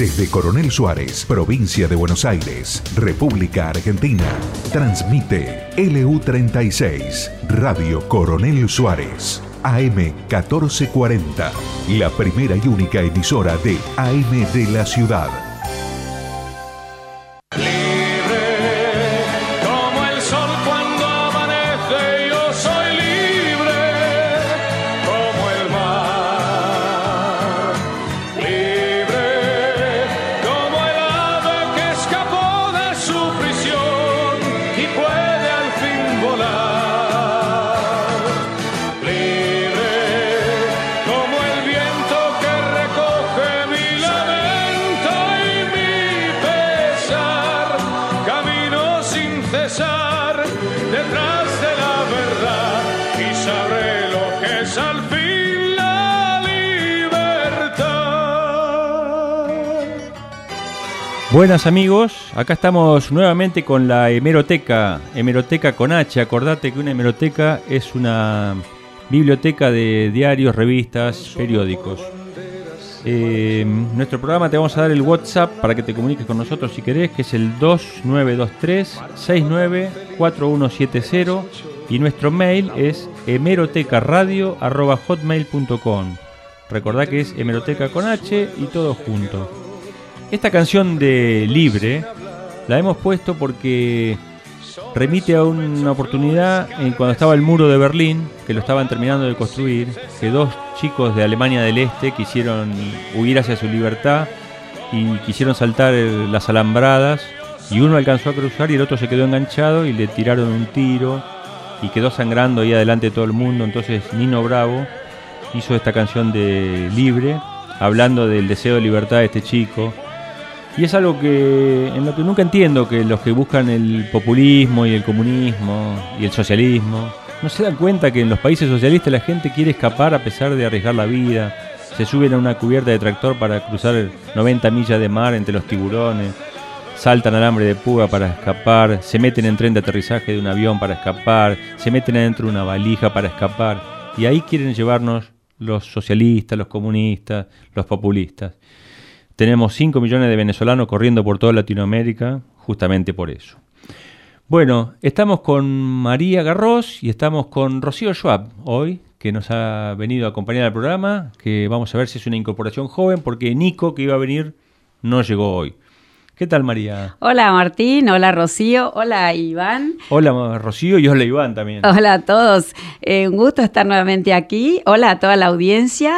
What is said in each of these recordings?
Desde Coronel Suárez, provincia de Buenos Aires, República Argentina, transmite LU36, Radio Coronel Suárez, AM 1440, la primera y única emisora de AM de la ciudad. Buenas amigos, acá estamos nuevamente con la hemeroteca, hemeroteca con H, acordate que una hemeroteca es una biblioteca de diarios, revistas, periódicos. Eh, nuestro programa te vamos a dar el WhatsApp para que te comuniques con nosotros si querés, que es el 2923-694170 y nuestro mail es hemerotecaradio.hotmail.com. Recordá que es hemeroteca con H y todo junto. Esta canción de Libre la hemos puesto porque remite a una oportunidad en cuando estaba el muro de Berlín, que lo estaban terminando de construir, que dos chicos de Alemania del Este quisieron huir hacia su libertad y quisieron saltar las alambradas y uno alcanzó a cruzar y el otro se quedó enganchado y le tiraron un tiro y quedó sangrando ahí adelante de todo el mundo. Entonces Nino Bravo hizo esta canción de Libre, hablando del deseo de libertad de este chico y es algo que en lo que nunca entiendo que los que buscan el populismo y el comunismo y el socialismo no se dan cuenta que en los países socialistas la gente quiere escapar a pesar de arriesgar la vida. Se suben a una cubierta de tractor para cruzar 90 millas de mar entre los tiburones, saltan alambre de púa para escapar, se meten en tren de aterrizaje de un avión para escapar, se meten adentro de una valija para escapar. Y ahí quieren llevarnos los socialistas, los comunistas, los populistas. Tenemos 5 millones de venezolanos corriendo por toda Latinoamérica justamente por eso. Bueno, estamos con María Garros y estamos con Rocío Schwab hoy, que nos ha venido a acompañar al programa, que vamos a ver si es una incorporación joven, porque Nico, que iba a venir, no llegó hoy. ¿Qué tal, María? Hola, Martín. Hola, Rocío. Hola, Iván. Hola, Rocío, y hola, Iván también. Hola a todos. Eh, un gusto estar nuevamente aquí. Hola a toda la audiencia.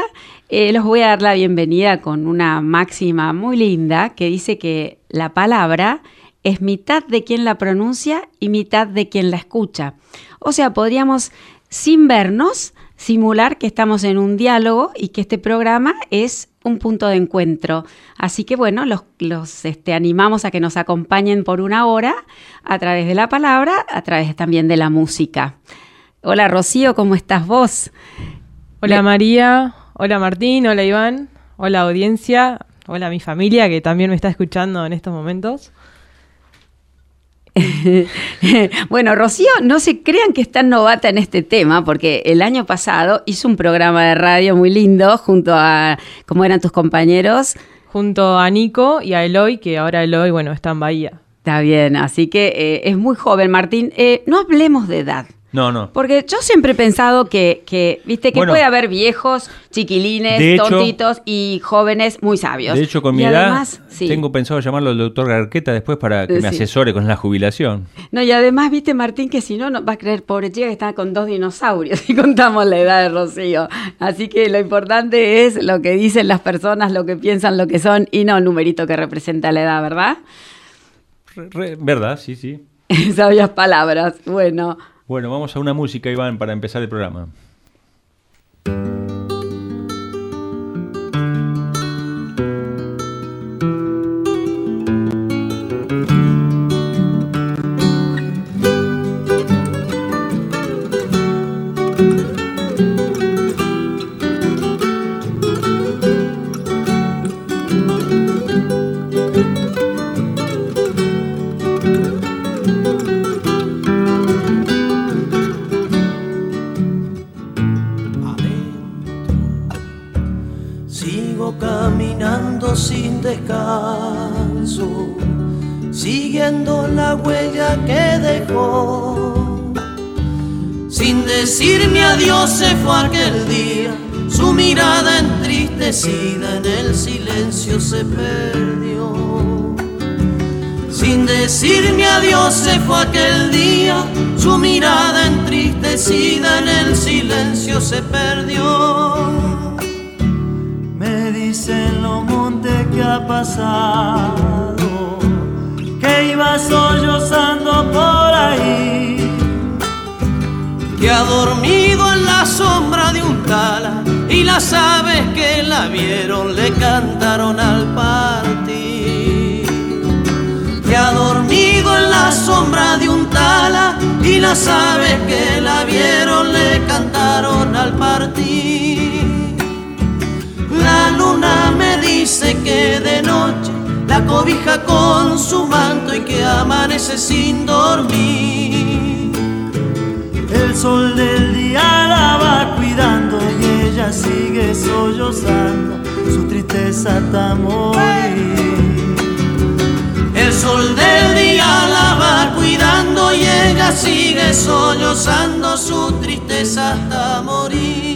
Eh, los voy a dar la bienvenida con una máxima muy linda que dice que la palabra es mitad de quien la pronuncia y mitad de quien la escucha. O sea, podríamos, sin vernos, simular que estamos en un diálogo y que este programa es un punto de encuentro. Así que bueno, los, los este, animamos a que nos acompañen por una hora a través de la palabra, a través también de la música. Hola Rocío, ¿cómo estás vos? Hola María, Hola Martín, hola Iván, hola audiencia, hola mi familia que también me está escuchando en estos momentos. bueno, Rocío, no se crean que está novata en este tema, porque el año pasado hizo un programa de radio muy lindo junto a, ¿cómo eran tus compañeros? Junto a Nico y a Eloy, que ahora Eloy, bueno, está en Bahía. Está bien, así que eh, es muy joven, Martín. Eh, no hablemos de edad. No, no. Porque yo siempre he pensado que, que viste, que puede haber viejos, chiquilines, tontitos y jóvenes muy sabios. De hecho, con mi edad, tengo pensado llamarlo al doctor Garqueta después para que me asesore con la jubilación. No, y además, viste, Martín, que si no, no va a creer, pobre chica, que está con dos dinosaurios y contamos la edad de Rocío. Así que lo importante es lo que dicen las personas, lo que piensan, lo que son, y no el numerito que representa la edad, ¿verdad? verdad, sí, sí. Sabias palabras. Bueno. Bueno, vamos a una música, Iván, para empezar el programa. Sin decirme adiós se fue aquel día, su mirada entristecida en el silencio se perdió. Sin decirme adiós se fue aquel día, su mirada entristecida en el silencio se perdió. Me dicen los montes que ha pasado, que iba sollozando por ahí. Que ha dormido en la sombra de un tala y las aves que la vieron le cantaron al partir. Que ha dormido en la sombra de un tala y las aves que la vieron le cantaron al partir. La luna me dice que de noche la cobija con su manto y que amanece sin dormir. Sol del día la va cuidando y ella sigue sollozando su tristeza hasta morir. El sol del día la va cuidando y ella sigue sollozando su tristeza hasta morir.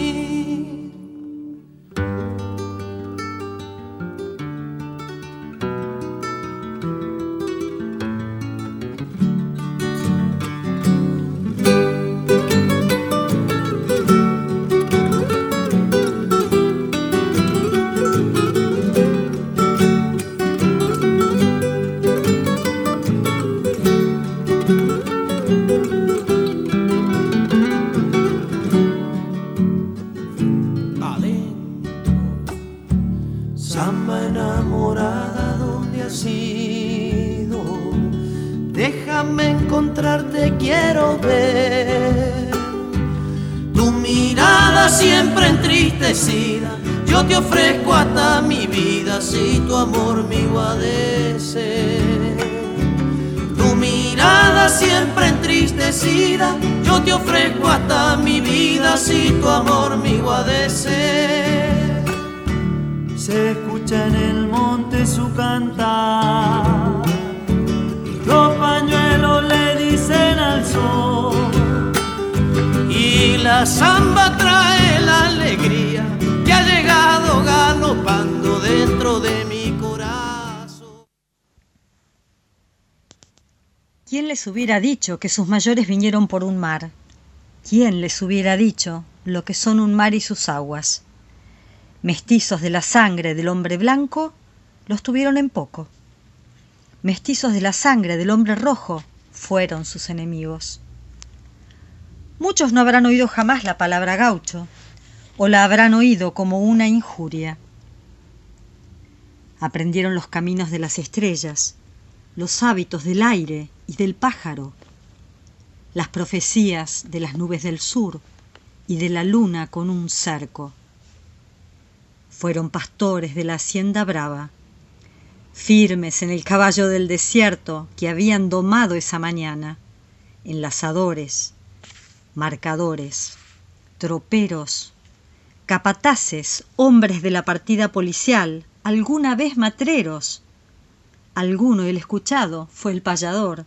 Hubiera dicho que sus mayores vinieron por un mar? ¿Quién les hubiera dicho lo que son un mar y sus aguas? Mestizos de la sangre del hombre blanco, los tuvieron en poco. Mestizos de la sangre del hombre rojo fueron sus enemigos. Muchos no habrán oído jamás la palabra gaucho, o la habrán oído como una injuria. Aprendieron los caminos de las estrellas, los hábitos del aire y del pájaro, las profecías de las nubes del sur y de la luna con un cerco. Fueron pastores de la hacienda brava, firmes en el caballo del desierto que habían domado esa mañana, enlazadores, marcadores, troperos, capataces, hombres de la partida policial, alguna vez matreros. Alguno, el escuchado, fue el payador.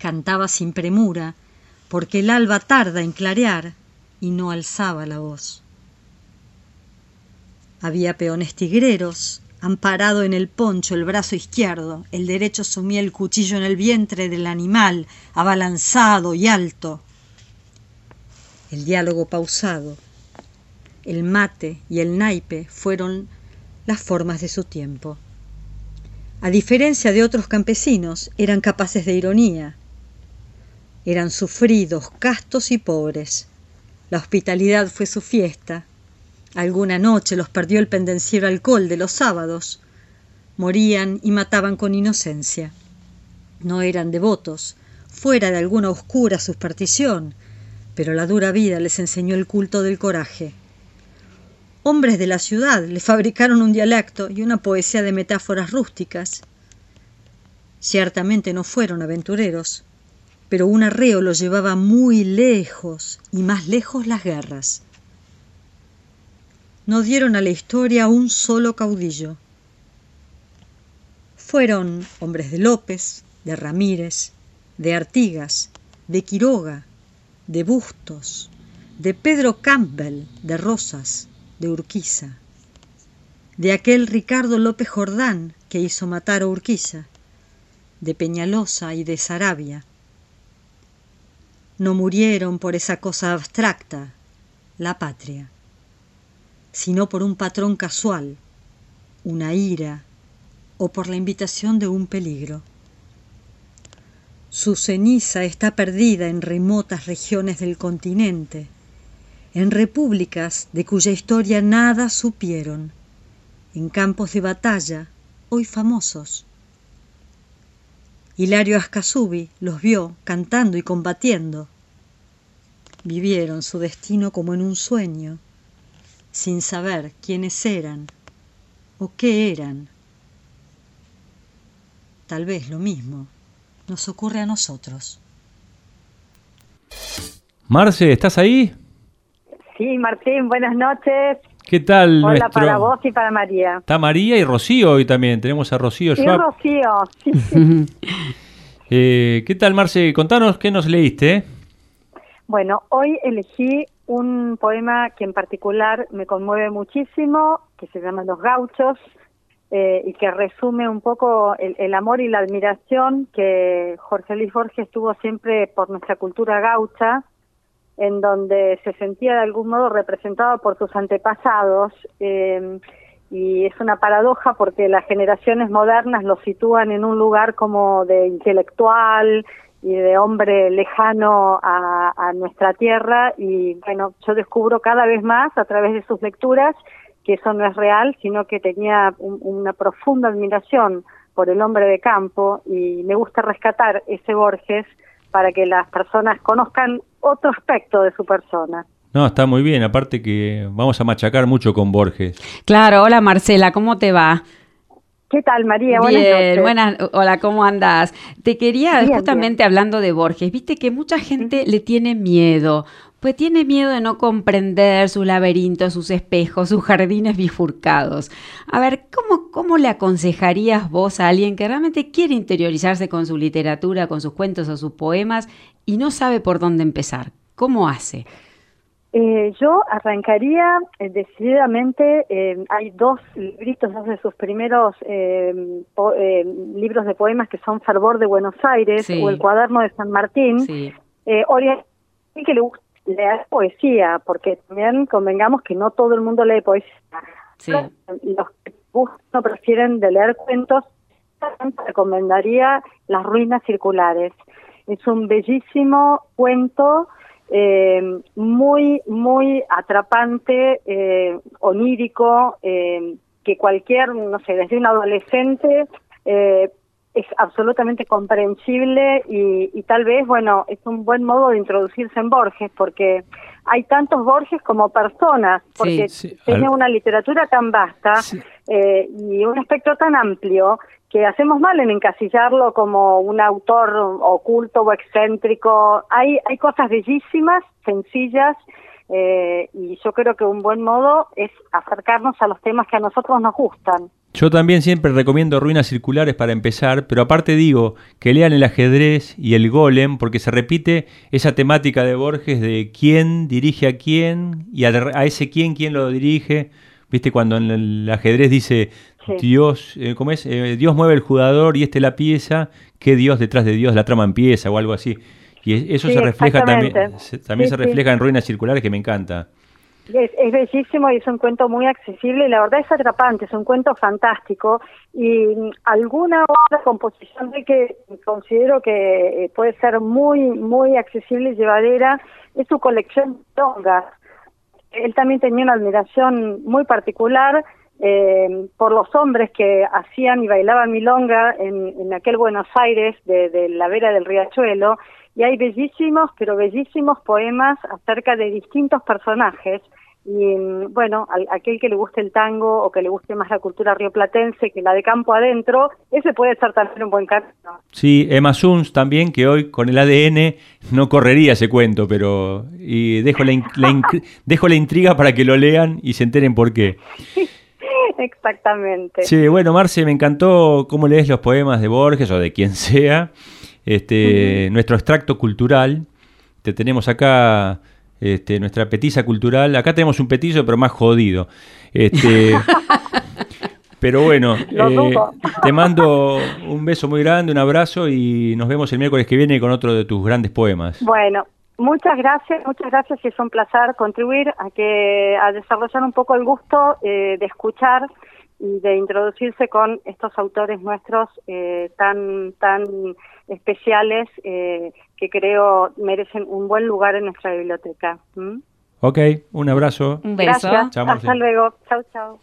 Cantaba sin premura, porque el alba tarda en clarear y no alzaba la voz. Había peones tigreros, amparado en el poncho el brazo izquierdo, el derecho sumía el cuchillo en el vientre del animal, abalanzado y alto. El diálogo pausado, el mate y el naipe fueron las formas de su tiempo. A diferencia de otros campesinos, eran capaces de ironía. Eran sufridos, castos y pobres. La hospitalidad fue su fiesta, Alguna noche los perdió el pendenciero alcohol de los sábados. Morían y mataban con inocencia. No eran devotos, fuera de alguna oscura superstición, pero la dura vida les enseñó el culto del coraje. Hombres de la ciudad le fabricaron un dialecto y una poesía de metáforas rústicas. Ciertamente no fueron aventureros, pero un arreo los llevaba muy lejos y más lejos las guerras no dieron a la historia un solo caudillo. Fueron hombres de López, de Ramírez, de Artigas, de Quiroga, de Bustos, de Pedro Campbell, de Rosas, de Urquiza, de aquel Ricardo López Jordán que hizo matar a Urquiza, de Peñalosa y de Sarabia. No murieron por esa cosa abstracta, la patria, sino por un patrón casual, una ira o por la invitación de un peligro. Su ceniza está perdida en remotas regiones del continente, en repúblicas de cuya historia nada supieron, en campos de batalla hoy famosos. Hilario Ascasubi los vio cantando y combatiendo. Vivieron su destino como en un sueño, sin saber quiénes eran o qué eran. Tal vez lo mismo nos ocurre a nosotros. Marce, ¿estás ahí? Sí, Martín, buenas noches. ¿Qué tal? Hola nuestro- para vos y para María. Está María y Rocío hoy también. Tenemos a Rocío Schwab. Rocío, sí, sí. Eh, ¿Qué tal, Marce? Contanos qué nos leíste. Bueno, hoy elegí un poema que en particular me conmueve muchísimo, que se llama Los Gauchos, eh, y que resume un poco el, el amor y la admiración que Jorge Luis Borges tuvo siempre por nuestra cultura gaucha, en donde se sentía de algún modo representado por sus antepasados. eh, y es una paradoja porque las generaciones modernas lo sitúan en un lugar como de intelectual y de hombre lejano a, a nuestra tierra y bueno, yo descubro cada vez más a través de sus lecturas que eso no es real, sino que tenía un- una profunda admiración por el hombre de campo y me gusta rescatar ese Borges para que las personas conozcan otro aspecto de su persona. No, está muy bien. Aparte que vamos a machacar mucho con Borges. Claro, hola Marcela, ¿cómo te va? ¿Qué tal, María? Buenas Bien, noches. buenas, hola, ¿cómo andas? Te quería, Bien, justamente hablando de Borges, viste que mucha gente le tiene miedo, pues tiene miedo de no comprender sus laberintos, sus espejos, sus jardines bifurcados. A ver, ¿cómo, ¿cómo le aconsejarías vos a alguien que realmente quiere interiorizarse con su literatura, con sus cuentos o sus poemas y no sabe por dónde empezar? ¿Cómo hace? Eh, yo arrancaría eh, decididamente, eh, hay dos libritos, dos de sus primeros eh, po- libros de poemas que son Fervor de Buenos Aires Sí. o El Cuaderno de San Martín. Sí. Oriol- que le gusta leer poesía, porque también convengamos que no todo el mundo lee poesía. Sí. Los que gustan o prefieren de leer cuentos, recomendaría Las Ruinas Circulares. Es un bellísimo cuento eh, muy, muy atrapante, eh, onírico, eh, que cualquier, no sé, desde un adolescente eh, es absolutamente comprensible y, y tal vez, bueno, es un buen modo de introducirse en Borges, porque hay tantos Borges como personas, porque Sí, sí, tiene una literatura tan vasta Sí. eh, y un espectro tan amplio que hacemos mal en encasillarlo como un autor oculto o excéntrico. Hay, hay cosas bellísimas, sencillas, eh, y yo creo que un buen modo es acercarnos a los temas que a nosotros nos gustan. Yo también siempre recomiendo ruinas circulares para empezar, pero aparte digo que lean el ajedrez y el golem porque se repite esa temática de Borges de quién dirige a quién y a, a ese quién quién lo dirige. Viste cuando en el ajedrez dice Sí. Dios, eh, ¿cómo es? Eh, Dios mueve el jugador y este la pieza, que Dios detrás de Dios la trama empieza o algo así. Y es- eso Sí, se refleja también, se- también Sí, se sí. refleja en ruinas circulares que me encanta. Es, es bellísimo y es un cuento muy accesible y la verdad es atrapante, es un cuento fantástico y mm, alguna otra composición de que considero que eh, puede ser muy, muy accesible y llevadera es su colección de tongas. Él también tenía una admiración muy particular eh, por los hombres que hacían y bailaban milonga en, en aquel Buenos Aires de, de la vera del riachuelo y hay bellísimos, pero bellísimos poemas acerca de distintos personajes y mm, bueno, al- aquel que le guste el tango o que le guste más la cultura rioplatense que la de campo adentro, ese puede ser también un buen camino. Sí, Emma Suns también, que hoy con el ADN no correría ese cuento, pero y dejo la, in- la in- dejo la intriga para que lo lean y se enteren por qué. Exactamente. Sí, bueno, Marce, me encantó cómo lees los poemas de Borges o de quien sea. Este, Nuestro extracto cultural. Te tenemos acá este, nuestra petiza cultural. Acá tenemos un petizo, pero más jodido. Este, pero bueno, eh, te mando un beso muy grande, un abrazo y nos vemos el miércoles que viene con otro de tus grandes poemas. Bueno, muchas gracias, muchas gracias y es un placer contribuir a que a desarrollar un poco el gusto eh, de escuchar y de introducirse con estos autores nuestros eh, tan tan especiales eh, que creo merecen un buen lugar en nuestra biblioteca. ¿m? Ok, un abrazo. Un beso. Gracias. Chao. Hasta luego. Chau, chau.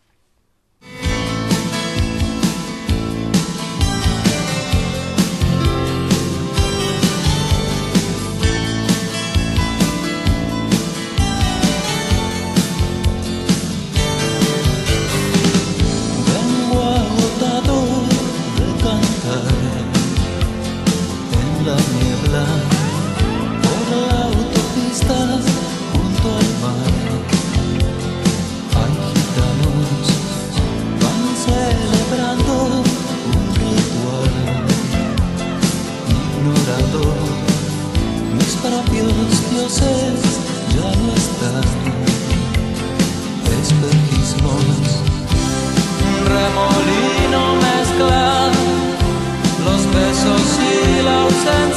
Ya no están. Espejismos remolino mezcla los besos y la ausencia,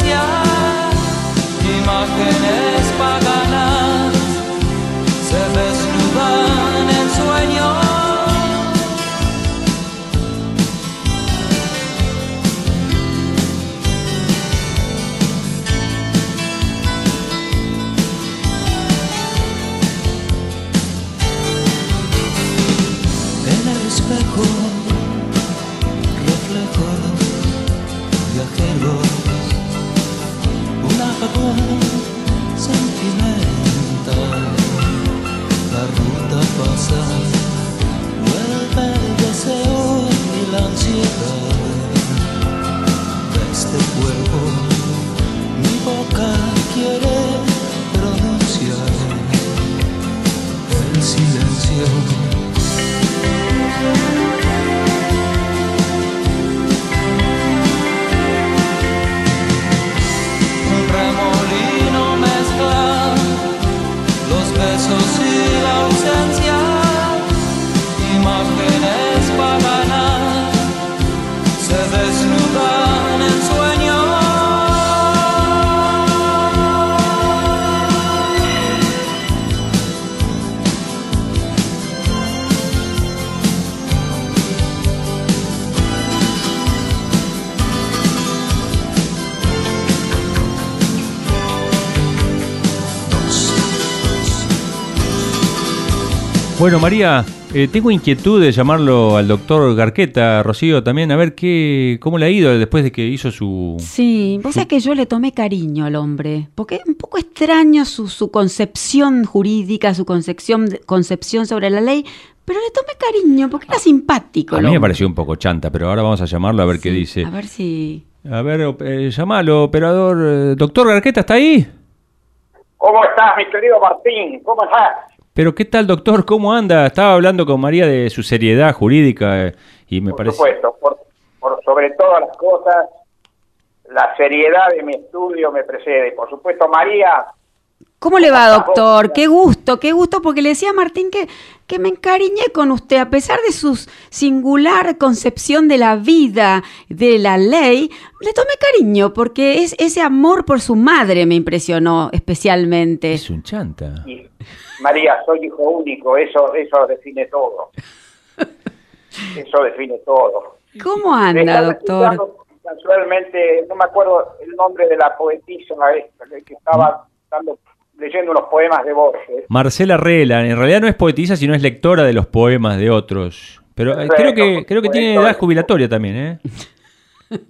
Bueno, María, eh, tengo inquietud de llamarlo al doctor Garqueta, Rocío, también, a ver qué, cómo le ha ido después de que hizo su... Sí, vos sabés que yo le tomé cariño al hombre, porque es un poco extraño su, su concepción jurídica, su concepción, concepción sobre la ley, pero le tomé cariño porque era simpático. A mí me pareció un poco chanta, pero ahora vamos a llamarlo a ver qué dice. A ver si... A ver, eh, llamalo, operador. eh, doctor Garqueta, ¿está ahí? ¿Cómo estás, mi querido Martín? ¿Cómo estás? Pero ¿qué tal, doctor? ¿Cómo anda? Estaba hablando con María de su seriedad jurídica eh, y me Por parece... supuesto, por, por sobre todas las cosas, la seriedad de mi estudio me precede. Por supuesto, María, ¿Cómo le va, doctor? Qué gusto, qué gusto, porque le decía a Martín que, que me encariñé con usted, a pesar de su singular concepción de la vida, de la ley, le tomé cariño, porque es ese amor por su madre me impresionó especialmente. Es un chanta. y- María, soy hijo único, eso, eso define todo. Eso define todo. ¿Cómo anda, Estaba doctor? Casualmente, no me acuerdo el nombre de la poetisa esta, que estaba dando- leyendo unos poemas de Borges. Marcela Rela, en realidad no es poetisa, sino es lectora de los poemas de otros. Pero eh, Perfecto, creo que creo que tiene edad jubilatoria también, ¿eh?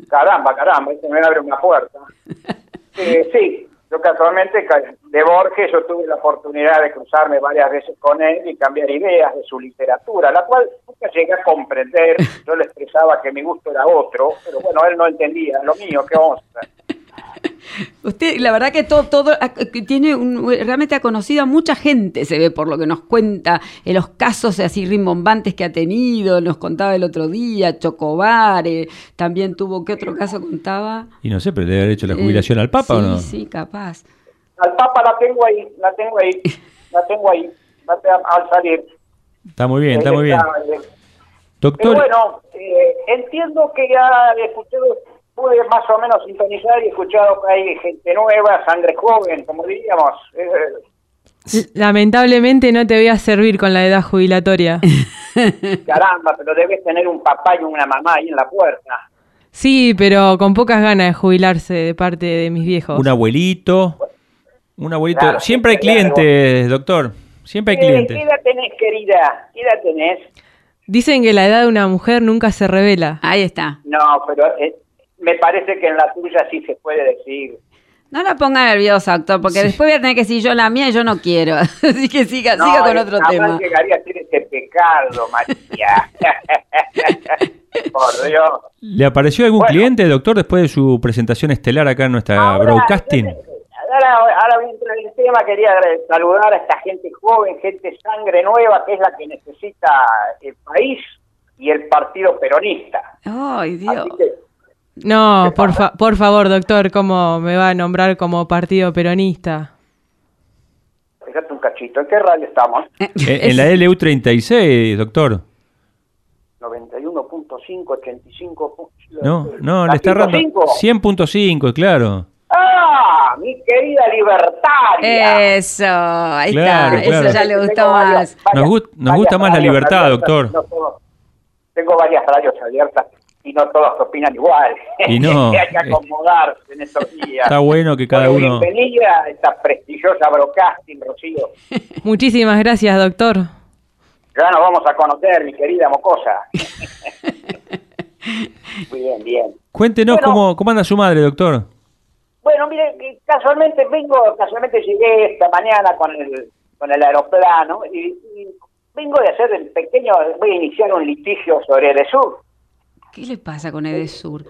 Caramba, caramba, eso me abre una puerta. Eh, sí, yo casualmente ca- de Borges yo tuve la oportunidad de cruzarme varias veces con él y cambiar ideas de su literatura, la cual nunca llegué a comprender. Yo le expresaba que mi gusto era otro, pero bueno, él no entendía lo mío, ¿qué vamos a hacer? Usted, la verdad que todo, todo ah, que tiene un- realmente ha conocido a mucha gente, se ve por lo que nos cuenta, en los casos así rimbombantes que ha tenido, nos contaba el otro día, Chocobar, eh, también tuvo, ¿qué otro caso contaba? Y no sé, pero debe haber hecho la Eh, jubilación al Papa sí, o no. Sí, capaz. Al Papa la tengo ahí, la tengo ahí, la tengo ahí, la al salir. Está muy bien, está muy bien. Pero Doctor, bueno, eh, entiendo que ya escuché, pude más o menos sintonizar y he escuchado que hay gente nueva, sangre joven, como diríamos. Eh, Lamentablemente no te voy a servir con la edad jubilatoria. caramba, pero debes tener un papá y una mamá ahí en la puerta. Sí, pero con pocas ganas de jubilarse de parte de mis viejos. un abuelito. Un abuelito. Claro, Siempre hay clientes, doctor. Siempre hay Eh, ¿Qué clientes. edad tenés, querida? ¿Qué edad tenés? Dicen que la edad de una mujer nunca se revela. Ahí está. No, pero eh, me parece que en la tuya sí se puede decir. No la ponga nerviosa, doctor, porque después voy a tener que decir yo la mía y yo no quiero. Así que siga, No, siga con eh, otro jamás tema. llegaría a ser ese pecado, María. Por Dios. ¿Le apareció algún Bueno. cliente, doctor, después de su presentación estelar acá en nuestra Ahora, broadcasting? Ahora, ahora voy a entrar en el tema, quería saludar a esta gente joven, gente sangre nueva, que es la que necesita el país y el partido peronista. Ay, Dios. Que, No, ¿Qué por, fa- por favor, doctor, ¿cómo me va a nombrar como partido peronista? fíjate un cachito, ¿en qué radio estamos? Eh, en la LU36, doctor. 91.5, 85. No, no, ¿La le está errando. 105? 100.5, claro. Mi querida libertaria. Eso, ahí Claro, está. claro. Eso ya le gustó más. varias- Nos gust- nos varias gusta más la libertad, abiertas, doctor. no todos- tengo varias radios abiertas y no todos opinan igual. Y no, Hay que acomodarse en estos días. Está bueno que cada Bueno, uno. Bienvenida a esta prestigiosa broadcasting, Rocío. Muchísimas gracias, doctor. Ya nos vamos a conocer, mi querida mocosa. Muy bien, bien. Cuéntenos Bueno. cómo, cómo anda su madre, doctor. Bueno, mire, casualmente vengo, casualmente llegué esta mañana con el, con el aeroplano y, y vengo de hacer el pequeño, voy a iniciar un litigio sobre Edesur. ¿Qué le pasa con Edesur?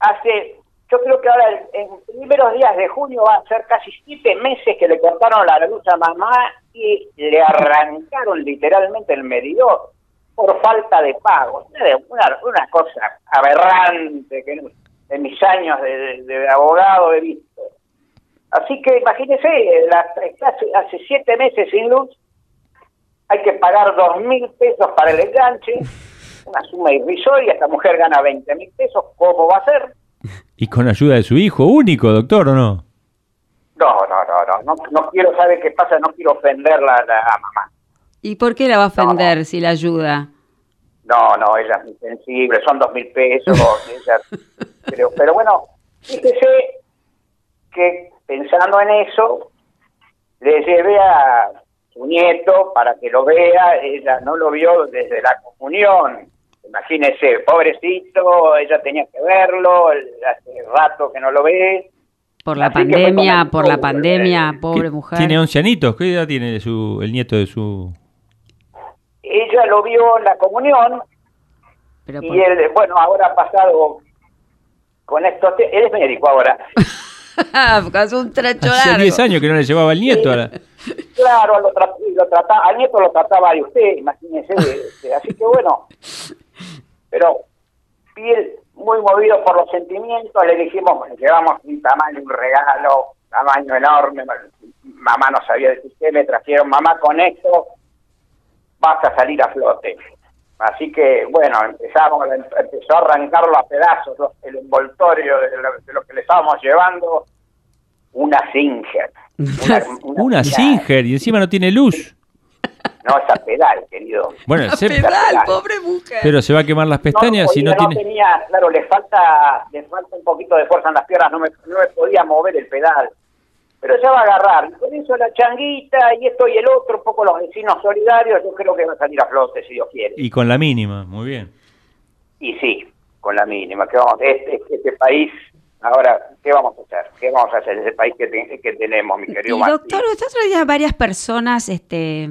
Hace, yo creo que ahora en en primeros días de junio va a ser casi siete meses que le cortaron la luz a mamá y le arrancaron literalmente el medidor por falta de pago. Una, una, cosa aberrante que en, en mis años de, de- de abogado he visto. Así que imagínese, la, hace, hace siete meses sin luz, hay que pagar dos mil pesos para el enganche, una suma irrisoria, esta mujer gana 20 mil pesos, ¿cómo va a ser? Y con ayuda de su hijo único, doctor, ¿o no? No, no, no, no, no, no quiero saber qué pasa, no quiero ofenderla a la a mamá. ¿Y por qué la va a ofender si la ayuda? No, no, ella es muy sensible, son dos mil pesos, ella, creo, pero bueno, fíjese que pensando en eso, le llevé a su nieto para que lo vea, ella no lo vio desde la comunión, imagínese, pobrecito, ella tenía que verlo, hace rato que no lo ve, Por la Así pandemia, por la pandemia, ¿Qué- pobre ¿Qué- mujer. Tiene 11 añitos. ¿Qué edad tiene su, el nieto de su...? ella lo vio en la comunión Pero y por- él, bueno, ahora ha pasado con esto, él es médico ahora. Hace un trecho Hace largo. 10 años que no le llevaba el nieto. a la- Claro, lo, tra- lo trataba, al nieto lo trataba de usted, imagínese. este, así que bueno, pero piel muy movido por los sentimientos, le dijimos, bueno, llevamos un tamaño, un regalo, tamaño enorme, mamá no sabía decir qué, me trajeron, mamá con esto vas a salir a flote. Así que, bueno, empezamos, empezó a arrancarlo a pedazos los- el envoltorio de lo, de lo que le estábamos llevando, una Singer. Una, una- Una una- Singer y encima no tiene luz. No, esa pedal, querido. Bueno, se- Pedal, pobre mujer. pero se va a quemar las pestañas no, si no tiene... tenía, claro, le falta, le falta un poquito de fuerza en las piernas, no me, no me podía mover el pedal. Pero ya va a agarrar. Y con eso la changuita y esto y el otro, un poco los vecinos solidarios, yo creo que va a salir a flote, si Dios quiere. Y con la mínima, muy bien. Y sí, con la mínima. que vamos, este, este país, ahora, ¿qué vamos a hacer? ¿Qué vamos a hacer? Ese país que, te- que tenemos, mi Y querido Martín. doctor, este otro día varias personas este,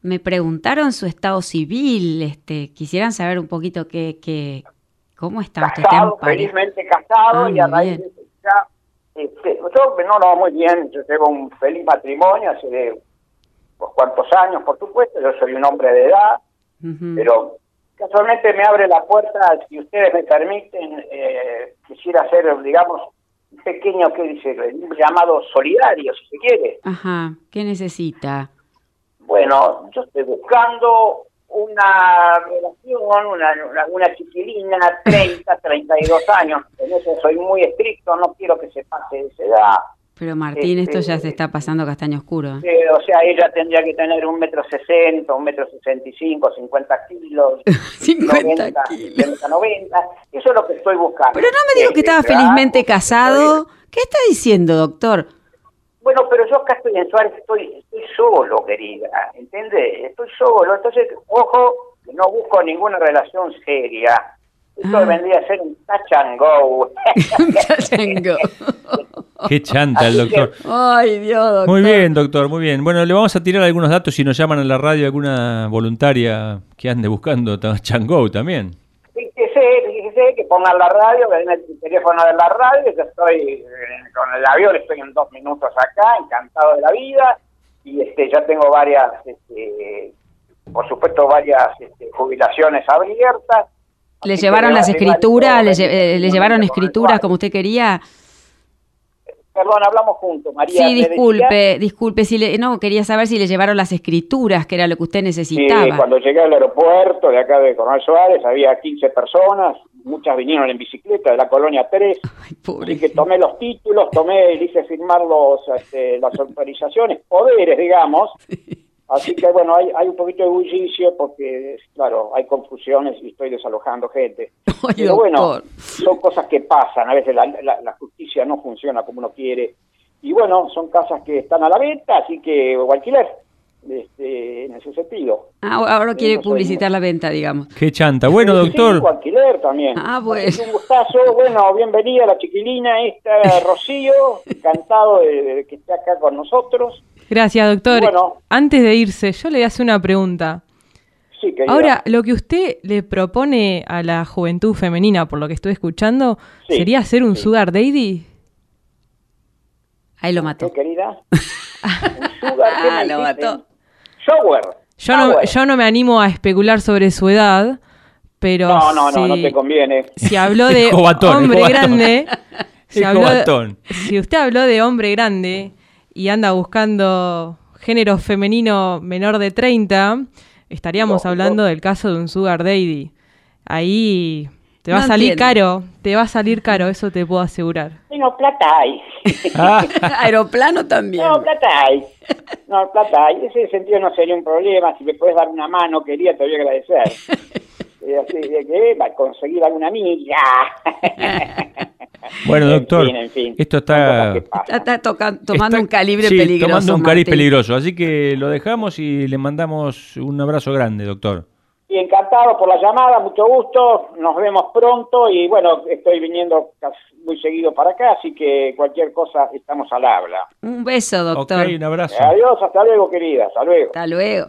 me preguntaron su estado civil, este, quisieran saber un poquito qué, qué, cómo está usted. ¿Está en casado, pareja? felizmente casado, Ah, y a raíz bien. de eso ya Este, yo, no, no, muy bien, yo tengo un feliz matrimonio hace de unos cuantos años, por supuesto, yo soy un hombre de edad, pero casualmente me abre la puerta, si ustedes me permiten, eh, quisiera hacer, digamos, un pequeño, ¿qué dice? Un llamado solidario, si se quiere. Ajá, ¿qué necesita? Bueno, yo estoy buscando una relación, una, una, una chiquilina, 30, 32 años, en eso soy muy estricto, no quiero que se pase de esa edad. Pero Martín, esto ya se Este, está pasando castaño oscuro. Sí, o sea, ella tendría que tener un metro sesenta, un metro sesenta y cinco, 50 kilos, 50 90, 70, 90, eso es lo que estoy buscando. Pero no me dijo que Este, estaba felizmente casado. ¿Qué está diciendo, doctor? Bueno, pero yo acá estoy en Suárez, estoy, estoy solo, querida, ¿entiendes? Estoy solo, entonces, ojo, no busco ninguna relación seria. Esto Ah. vendría a ser un touch and go. Qué chanta el doctor. Ay, Dios, doctor. Muy bien, doctor, muy bien. Bueno, le vamos a tirar algunos datos si nos llaman a la radio alguna voluntaria que ande buscando ta- Chango también. Que pongan la radio, que den el teléfono de la radio, yo estoy eh, con el avión, estoy en dos minutos acá, encantado de la vida, y este ya tengo varias, este, por supuesto, varias este, jubilaciones abiertas. ¿Le llevaron las escrituras? ¿Le, lle- eh, le llevaron escrituras como usted quería? Perdón, hablamos juntos, María. Sí, disculpe, disculpe. Si le, no, quería saber si le llevaron las escrituras, que era lo que usted Sí, necesitaba. cuando llegué al aeropuerto de acá de Coronel Suárez había 15 personas, muchas vinieron en bicicleta de la colonia 3, así que tomé los títulos, tomé, le hice firmar los, este, las autorizaciones, poderes, digamos, así que bueno, hay, hay un poquito de bullicio porque, claro, hay confusiones y estoy desalojando gente. Pero bueno, doctor. son cosas que pasan, a veces la, la- la justicia no funciona como uno quiere, y bueno, son casas que están a la venta, así que, o alquiler, este, en ese sentido. Ah, ahora quiere no soy publicitar la venta, digamos. Qué chanta. Bueno, doctor. alquiler también. Ah, bueno. Es un gustazo. Bueno, bienvenida la chiquilina esta, Rocío. Encantado de, de que esté acá con nosotros. Gracias, doctor. Bueno. Antes de irse, yo le hace una pregunta. Sí, querida. Ahora, lo que usted le propone a la juventud femenina, por lo que estoy escuchando, Sí, ¿sería hacer un sugar daddy? Ahí lo mató. ¿Qué, querida? Un sugar, ¿qué me Ah, lo dijiste? mató. Shower. Yo no, yo no me animo a especular sobre su edad, pero No, no, no, si, no te conviene. si habló de hombre grande, si, Dijo habló de- batón. si usted habló de hombre grande y anda buscando género femenino menor de 30, estaríamos hablando del caso de un sugar daddy. Ahí te va No a salir entiendo. caro, te va a salir caro, eso te puedo asegurar. No, plata hay. Ah, Aeroplano también. No, plata hay. No, plata hay. En ese sentido no sería un problema. Si me puedes dar una mano, quería, te voy a agradecer. Eh, así de que, conseguir alguna amiga. bueno, En doctor. fin, en fin. Esto está. pasan. Está, está toca- tomando está- un calibre sí, peligroso. Tomando un Martín. peligroso. Así que lo dejamos y le mandamos un abrazo grande, doctor. Y encantado por la llamada, mucho gusto, nos vemos pronto y bueno, estoy viniendo casi muy seguido para acá, así que cualquier cosa estamos al habla. Un beso, doctor. Ok, un abrazo. Adiós, hasta luego querida, hasta luego. Hasta luego.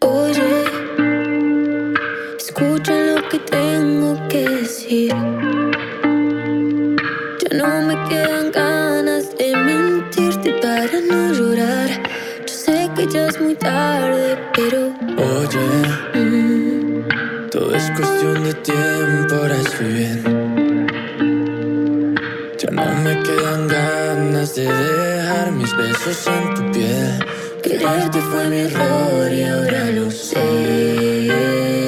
Oye, escucha lo que tengo que decir. Ya no me quedan ganas para no llorar. Yo sé que ya es muy tarde, pero Oye, todo es cuestión de tiempo, ahora estoy bien. Ya no me quedan ganas de dejar mis besos en tu piel. quererte fue mi error y ahora lo sé.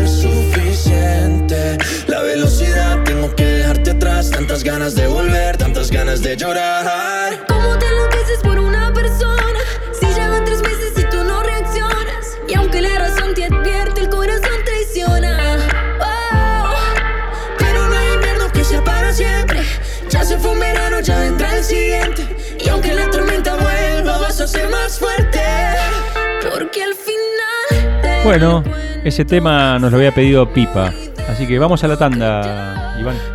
de llorar. ¿Cómo te enloqueces por una persona? Si llevan tres meses y tú no reaccionas. Y aunque la razón te advierte, el corazón traiciona. Oh, Pero no hay invierno que sea para siempre. Ya se fue un verano, ya vendrá el siguiente. Y aunque la tormenta vuelva, vas a ser más fuerte. porque al final. te Bueno, ese tema nos lo había pedido Pipa. Así que vamos a la tanda, Iván.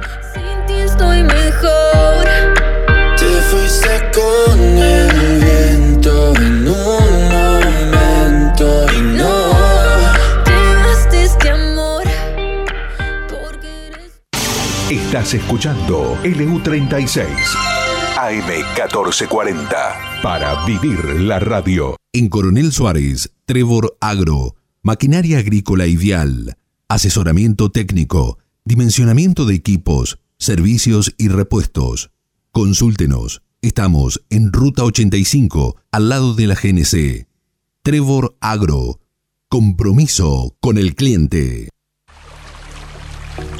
Escuchando LU36 AM1440 para vivir la radio. En Coronel Suárez, Trevor Agro, maquinaria agrícola ideal, asesoramiento técnico, dimensionamiento de equipos, servicios y repuestos. Consúltenos. Estamos en Ruta 85, al lado de la GNC. Trevor Agro. Compromiso con el cliente.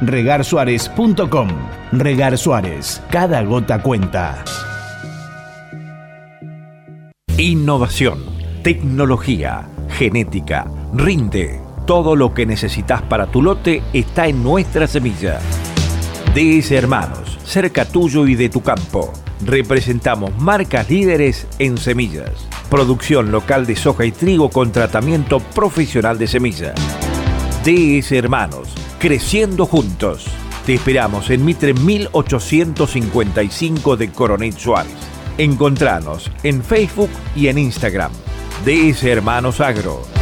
regarsuárez.com. Regar Suárez, cada gota cuenta. Innovación, tecnología, genética, rinde. Todo lo que necesitas para tu lote está en nuestra semilla. DS Hermanos, cerca tuyo y de tu campo. Representamos marcas líderes en semillas. Producción local de soja y trigo con tratamiento profesional de semilla. DS Hermanos, creciendo juntos. Te esperamos en Mitre 1855 de Coronel Suárez. Encontranos en Facebook y en Instagram. DS Hermanos Agro.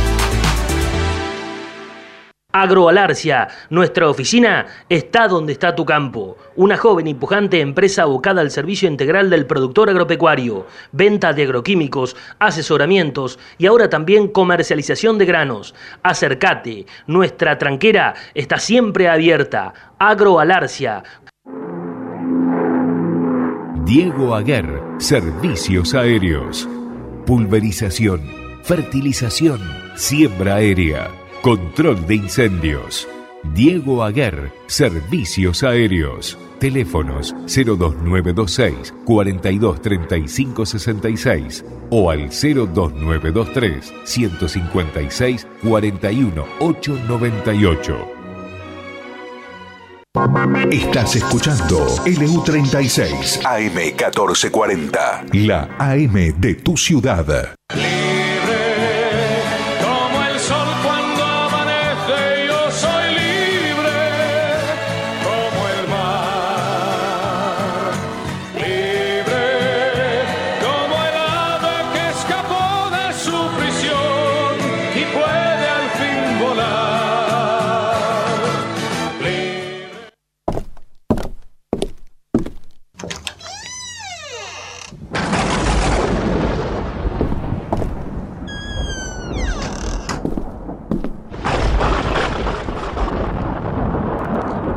Agroalarcia, nuestra oficina está donde está tu campo. Una joven y pujante empresa abocada al servicio integral del productor agropecuario, venta de agroquímicos, asesoramientos y ahora también comercialización de granos. Acércate, nuestra tranquera está siempre abierta. Agroalarcia. Diego Aguer, Servicios Aéreos. Pulverización, fertilización, siembra aérea, control de incendios. Diego Aguer, Servicios Aéreos. Teléfonos 02926 423566 o al 02923 156 41898. Estás escuchando LU36 AM1440, la AM de tu ciudad.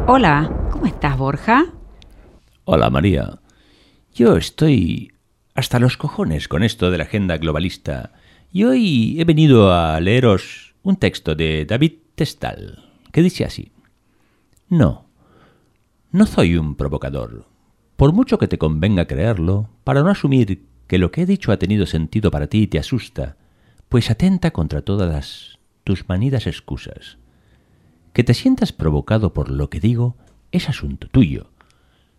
Hola, ¿cómo estás, Borja? Hola María. Yo estoy hasta los cojones con esto de la agenda globalista y hoy he venido a leeros un texto de David Testal que dice así. No, no soy un provocador. Por mucho que te convenga creerlo, para no asumir que lo que he dicho ha tenido sentido para ti y te asusta, pues atenta contra todas tus manidas excusas. Que te sientas provocado por lo que digo es asunto tuyo.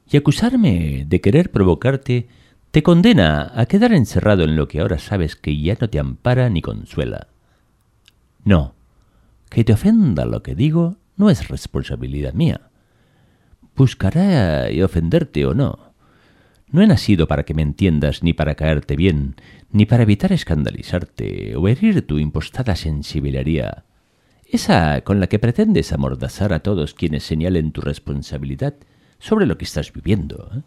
Y acusarme de querer provocarte te condena a quedar encerrado en lo que ahora sabes que ya no te ampara ni consuela. No, que te ofenda lo que digo no es responsabilidad mía. Buscará ofenderte o no. No he nacido para que me entiendas ni para caerte bien, ni para evitar escandalizarte o herir tu impostada sensibilidad. Esa con la que pretendes amordazar a todos quienes señalen tu responsabilidad sobre lo que estás viviendo. ¿eh?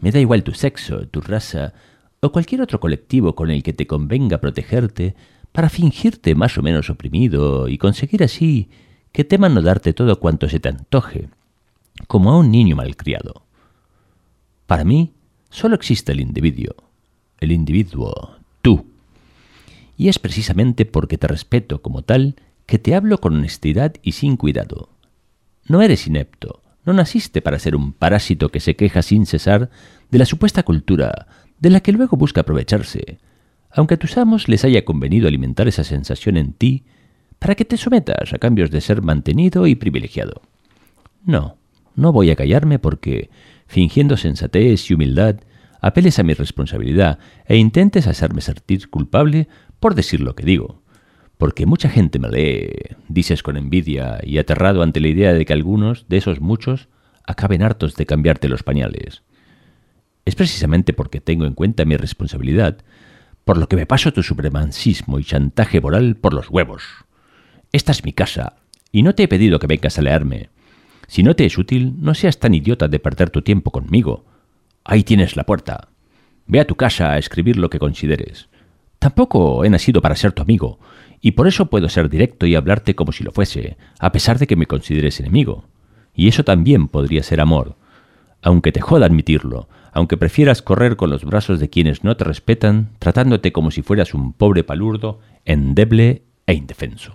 Me da igual tu sexo, tu raza o cualquier otro colectivo con el que te convenga protegerte para fingirte más o menos oprimido y conseguir así que teman no darte todo cuanto se te antoje, como a un niño malcriado. Para mí, solo existe el individuo, el individuo, tú. Y es precisamente porque te respeto como tal que te hablo con honestidad y sin cuidado. No eres inepto, no naciste para ser un parásito que se queja sin cesar de la supuesta cultura, de la que luego busca aprovecharse, aunque a tus amos les haya convenido alimentar esa sensación en ti para que te sometas a cambios de ser mantenido y privilegiado. No, no voy a callarme porque, fingiendo sensatez y humildad, apeles a mi responsabilidad e intentes hacerme sentir culpable por decir lo que digo. Porque mucha gente me lee, dices con envidia y aterrado ante la idea de que algunos de esos muchos acaben hartos de cambiarte los pañales. Es precisamente porque tengo en cuenta mi responsabilidad por lo que me paso tu supremacismo y chantaje moral por los huevos. Esta es mi casa, y no te he pedido que vengas a leerme. Si no te es útil, no seas tan idiota de perder tu tiempo conmigo. Ahí tienes la puerta. Ve a tu casa a escribir lo que consideres. Tampoco he nacido para ser tu amigo, y por eso puedo ser directo y hablarte como si lo fuese, a pesar de que me consideres enemigo. Y eso también podría ser amor, aunque te joda admitirlo, aunque prefieras correr con los brazos de quienes no te respetan, tratándote como si fueras un pobre palurdo, endeble e indefenso.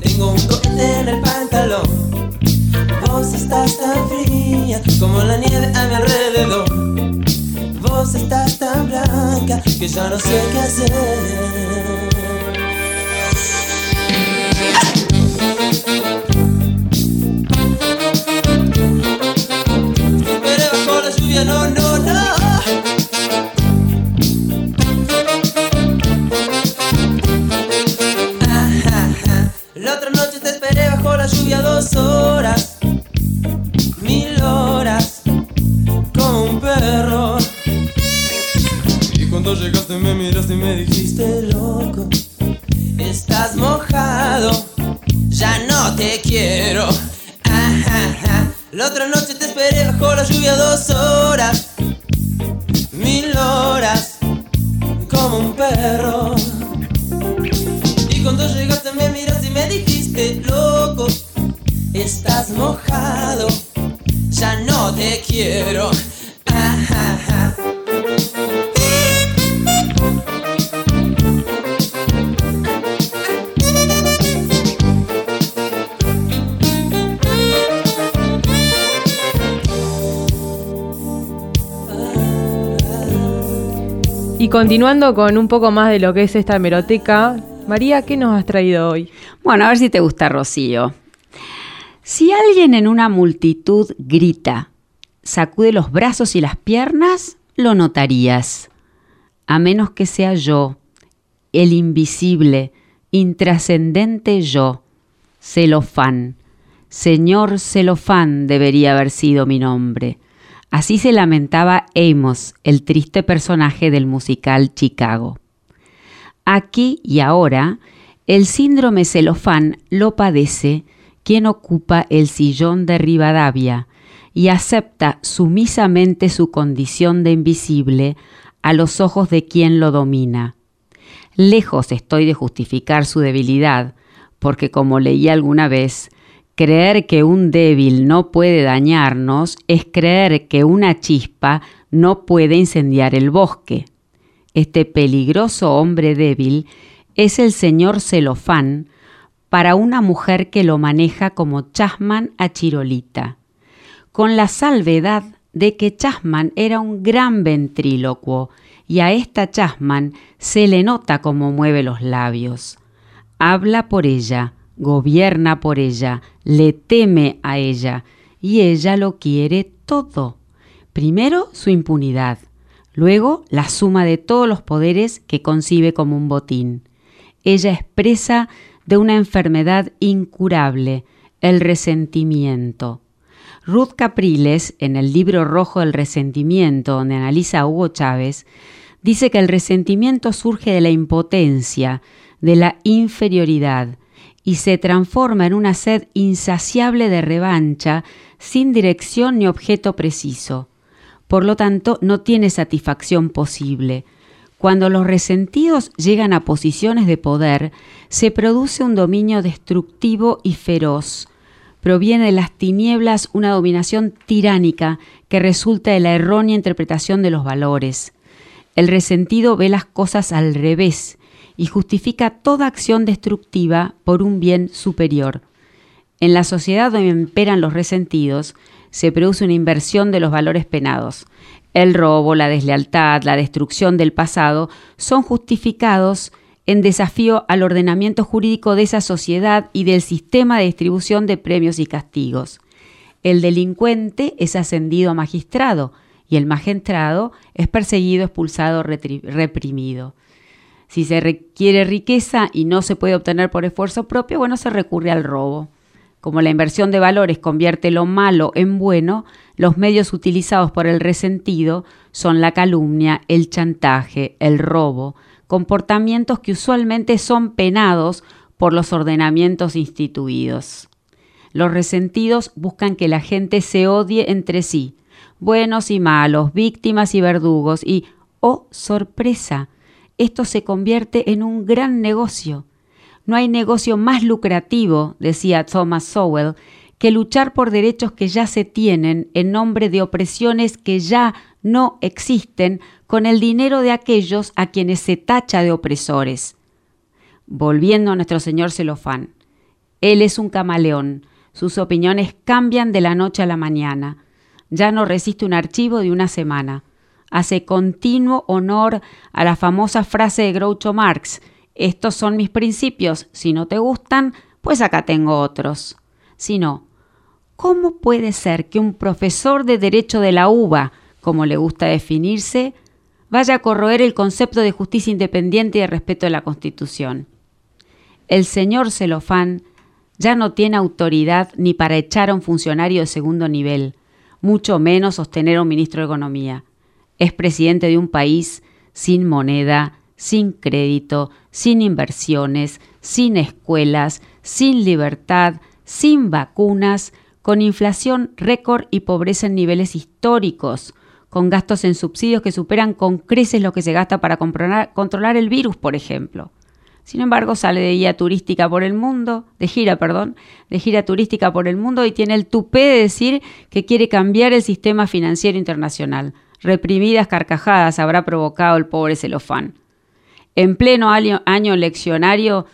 tengo un cohete en el pantalón. Vos estás tan fría como la nieve a mi alrededor. Vos estás tan blanca que ya no sé qué hacer. La otra noche te esperé bajo la lluvia dos horas, mil horas, como un perro. Y cuando llegaste me miraste y me dijiste loco, estás mojado, ya no te quiero. La otra noche te esperé bajo la lluvia dos horas, mil horas, como un perro. Me miraste y me dijiste, loco, estás mojado, ya no te quiero. Ajá. Continuando con un poco más de lo que es esta hemeroteca, María, ¿qué nos has traído hoy? Bueno, a ver si te gusta, Rocío. Si alguien en una multitud grita, sacude los brazos y las piernas, lo notarías. A menos que sea yo, el invisible, intrascendente yo, Celofán. Señor Celofán debería haber sido mi nombre. Así se lamentaba Amos, el triste personaje del musical Chicago. Aquí y ahora, el síndrome celofán lo padece quien ocupa el sillón de Rivadavia y acepta sumisamente su condición de invisible a los ojos de quien lo domina. Lejos estoy de justificar su debilidad, porque como leí alguna vez, creer que un débil no puede dañarnos es creer que una chispa no puede incendiar el bosque. Este peligroso hombre débil es el señor celofán para una mujer que lo maneja como Chasman a Chirolita, con la salvedad de que Chasman era un gran ventrílocuo y a esta Chasman se le nota cómo mueve los labios. Habla por ella, gobierna por ella, le teme a ella y ella lo quiere todo. Primero su impunidad, luego la suma de todos los poderes que concibe como un botín. Ella expresa de una enfermedad incurable, el resentimiento. Ruth Capriles, en el libro rojo del resentimiento, donde analiza a Hugo Chávez, dice que el resentimiento surge de la impotencia, de la inferioridad, y se transforma en una sed insaciable de revancha, sin dirección ni objeto preciso. Por lo tanto, no tiene satisfacción posible. Cuando los resentidos llegan a posiciones de poder, se produce un dominio destructivo y feroz. Proviene de las tinieblas una dominación tiránica que resulta de la errónea interpretación de los valores. El resentido ve las cosas al revés y justifica toda acción destructiva por un bien superior. En la sociedad donde imperan los resentidos, se produce una inversión de los valores penados. El robo, la deslealtad, la destrucción del pasado son justificados en desafío al ordenamiento jurídico de esa sociedad y del sistema de distribución de premios y castigos. El delincuente es ascendido a magistrado y el magistrado es perseguido, expulsado, reprimido. Si se requiere riqueza y no se puede obtener por esfuerzo propio, bueno, se recurre al robo. Como la inversión de valores convierte lo malo en bueno, los medios utilizados por el resentido son la calumnia, el chantaje, el robo, comportamientos que usualmente son penados por los ordenamientos instituidos. Los resentidos buscan que la gente se odie entre sí, buenos y malos, víctimas y verdugos, y, oh sorpresa, esto se convierte en un gran negocio. No hay negocio más lucrativo, decía Thomas Sowell, que luchar por derechos que ya se tienen en nombre de opresiones que ya no existen con el dinero de aquellos a quienes se tacha de opresores. Volviendo a nuestro señor Celofán, él es un camaleón, sus opiniones cambian de la noche a la mañana, ya no resiste un archivo de una semana, hace continuo honor a la famosa frase de Groucho Marx, estos son mis principios, si no te gustan, pues acá tengo otros. Sino, ¿cómo puede ser que un profesor de derecho de la UBA, como le gusta definirse, vaya a corroer el concepto de justicia independiente y de respeto de la Constitución? El señor Celofán ya no tiene autoridad ni para echar a un funcionario de segundo nivel, mucho menos sostener a un ministro de Economía. Es presidente de un país sin moneda, sin crédito, sin inversiones, sin escuelas, sin libertad, sin vacunas, con inflación récord y pobreza en niveles históricos, con gastos en subsidios que superan con creces lo que se gasta para controlar, el virus, por ejemplo. Sin embargo, sale de guía turística por el mundo, de gira, perdón, de gira turística por el mundo y tiene el tupé de decir que quiere cambiar el sistema financiero internacional. Reprimidas carcajadas habrá provocado el pobre celofán. En pleno año, año leccionario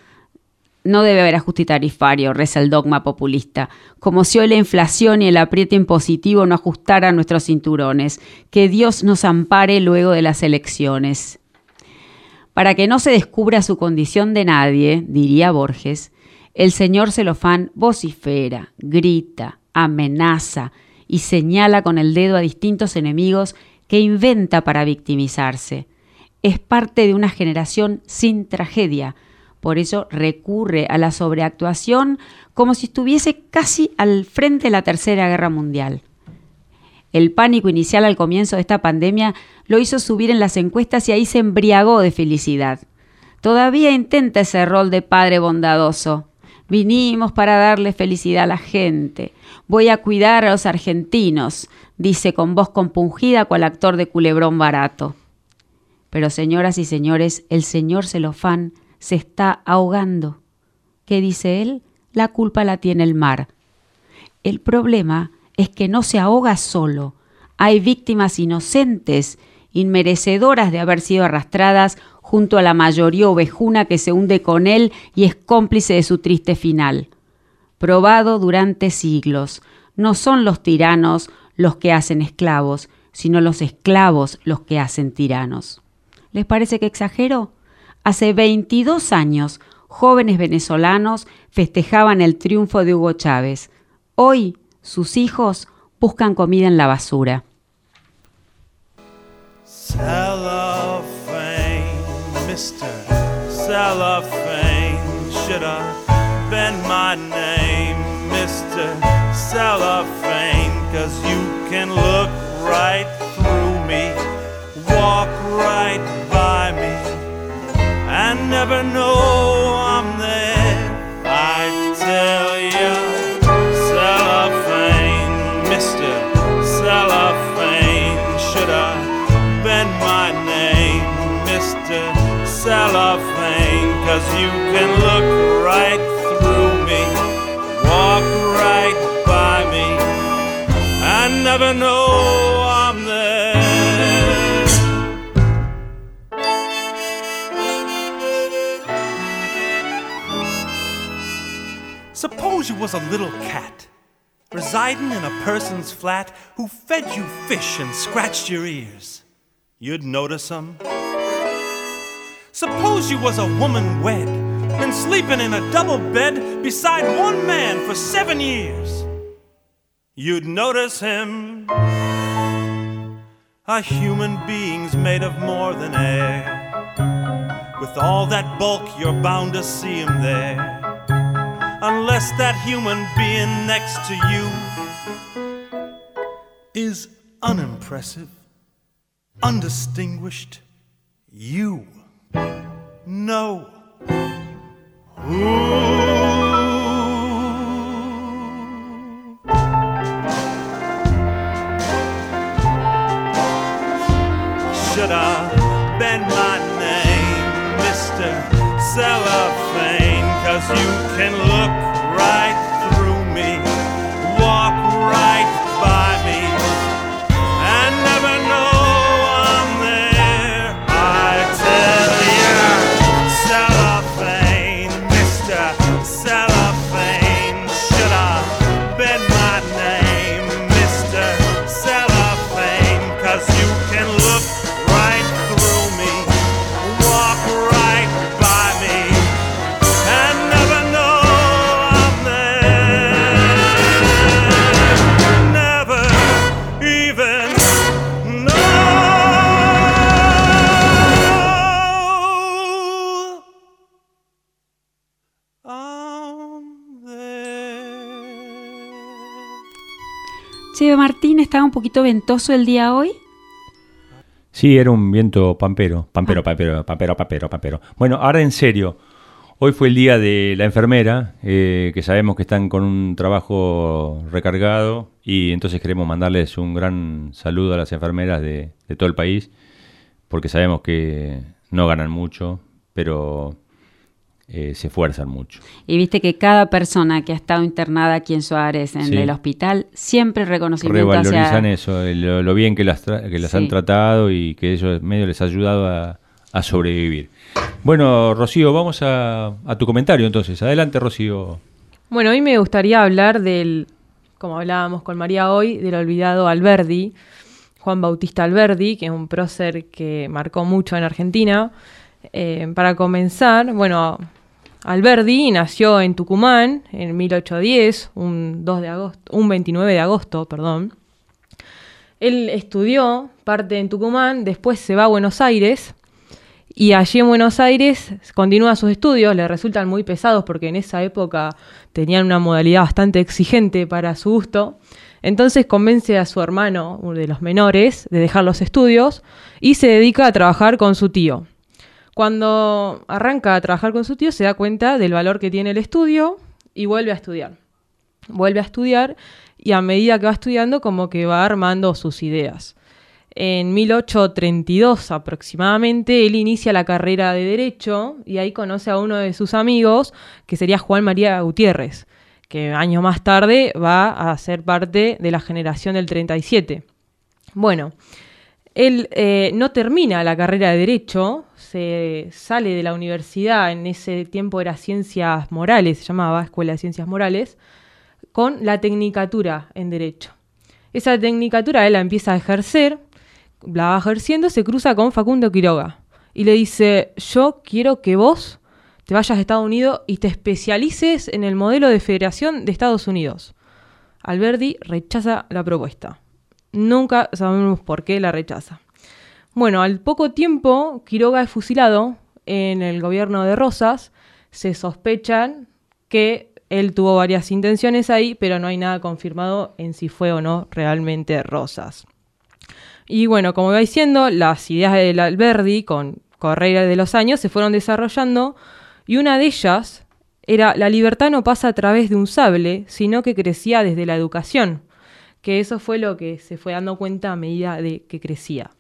no debe haber ajuste tarifario, reza el dogma populista, como si hoy la inflación y el apriete impositivo no ajustaran nuestros cinturones. Que Dios nos ampare luego de las elecciones. Para que no se descubra su condición de nadie, diría Borges, el señor celofán vocifera, grita, amenaza y señala con el dedo a distintos enemigos que inventa para victimizarse es parte de una generación sin tragedia, Por eso recurre a la sobreactuación como si estuviese casi al frente de la Tercera Guerra Mundial. El pánico inicial al comienzo de esta pandemia lo hizo subir en las encuestas y ahí se embriagó de felicidad. Todavía intenta ese rol de padre bondadoso. Vinimos para darle felicidad a la gente. Voy a cuidar a los argentinos, dice con voz compungida cual actor de culebrón barato. Pero señoras y señores, el señor celofán se está ahogando. ¿Qué dice él? La culpa la tiene el mar. El problema es que no se ahoga solo. Hay víctimas inocentes, inmerecedoras de haber sido arrastradas junto a la mayoría ovejuna que se hunde con él y es cómplice de su triste final. Probado durante siglos, no son los tiranos los que hacen esclavos, sino los esclavos los que hacen tiranos. ¿Les parece que exagero? Hace 22 años, jóvenes venezolanos festejaban el triunfo de Hugo Chávez. Hoy, sus hijos buscan comida en la basura. Cause you can look right through me, walk right and never know I'm there. I tell you, Cellophane, Mr. Cellophane, should have been my name, Mr. Cellophane, cause you can look right through me, walk right by me, and never know was a little cat residing in a person's flat who fed you fish and scratched your ears. You'd notice him. Suppose you was a woman wed and sleeping in a double bed beside one man for seven years. You'd notice him. A human being's made of more than air. With all that bulk, you're bound to see him there unless that human being next to you is unimpressive, undistinguished. You know who. Should have you can look estaba un poquito ventoso el día hoy. Sí, era un viento pampero, pampero, pampero, pampero, pampero, pampero. Bueno, ahora en serio, hoy fue el día de la enfermera, eh, que sabemos que están con un trabajo recargado y entonces queremos mandarles un gran saludo a las enfermeras de, de todo el país, porque sabemos que no ganan mucho, pero eh, se esfuerzan mucho. Y viste que cada persona que ha estado internada aquí en Suárez, en Sí. el hospital, siempre reconocimiento Revalorizan hacia... eso, el- lo, lo bien que las, tra- que las Sí. han tratado y que eso medio les ha ayudado a, a sobrevivir. Bueno, Rocío, vamos a, a tu comentario entonces. Adelante, Rocío. Bueno, hoy me gustaría hablar del, como hablábamos con María hoy, del olvidado Alberdi, Juan Bautista Alberdi, que es un prócer que marcó mucho en Argentina. Eh, para comenzar, bueno, Alberdi nació en Tucumán en 1810, un 2 de agosto, un 29 de agosto, perdón. Él estudió parte en Tucumán, después se va a Buenos Aires Y allí en Buenos Aires continúa sus estudios, le resultan muy pesados porque en esa época tenían una modalidad bastante exigente para su gusto. Entonces convence a su hermano, uno de los menores, de dejar los estudios y se dedica a trabajar con su tío. Cuando arranca a trabajar con su tío se da cuenta del valor que tiene el estudio y vuelve a estudiar. Vuelve a estudiar y a medida que va estudiando como que va armando sus ideas. En 1832 aproximadamente, él inicia la carrera de Derecho y ahí conoce a uno de sus amigos, que sería Juan María Gutiérrez, que años más tarde va a ser parte de la generación del 37. Bueno, él eh, no termina la carrera de Derecho, sale de la universidad, en ese tiempo era Ciencias Morales, se llamaba Escuela de Ciencias Morales, con la tecnicatura en Derecho. Esa tecnicatura él la empieza a ejercer, la va ejerciendo, se cruza con Facundo Quiroga y le dice, yo quiero que vos te vayas a Estados Unidos y te especialices en el modelo de federación de Estados Unidos. Alberdi rechaza la propuesta. Nunca sabemos por qué la rechaza. Bueno, al poco tiempo, Quiroga es fusilado en el gobierno de Rosas. Se sospechan que él tuvo varias intenciones ahí, pero no hay nada confirmado en si fue o no realmente Rosas. Y bueno, como iba diciendo, las ideas del Alberdi con correr de los años se fueron desarrollando y una de ellas era la libertad no pasa a través de un sable, sino que crecía desde la educación, que eso fue lo que se fue dando cuenta a medida de que crecía.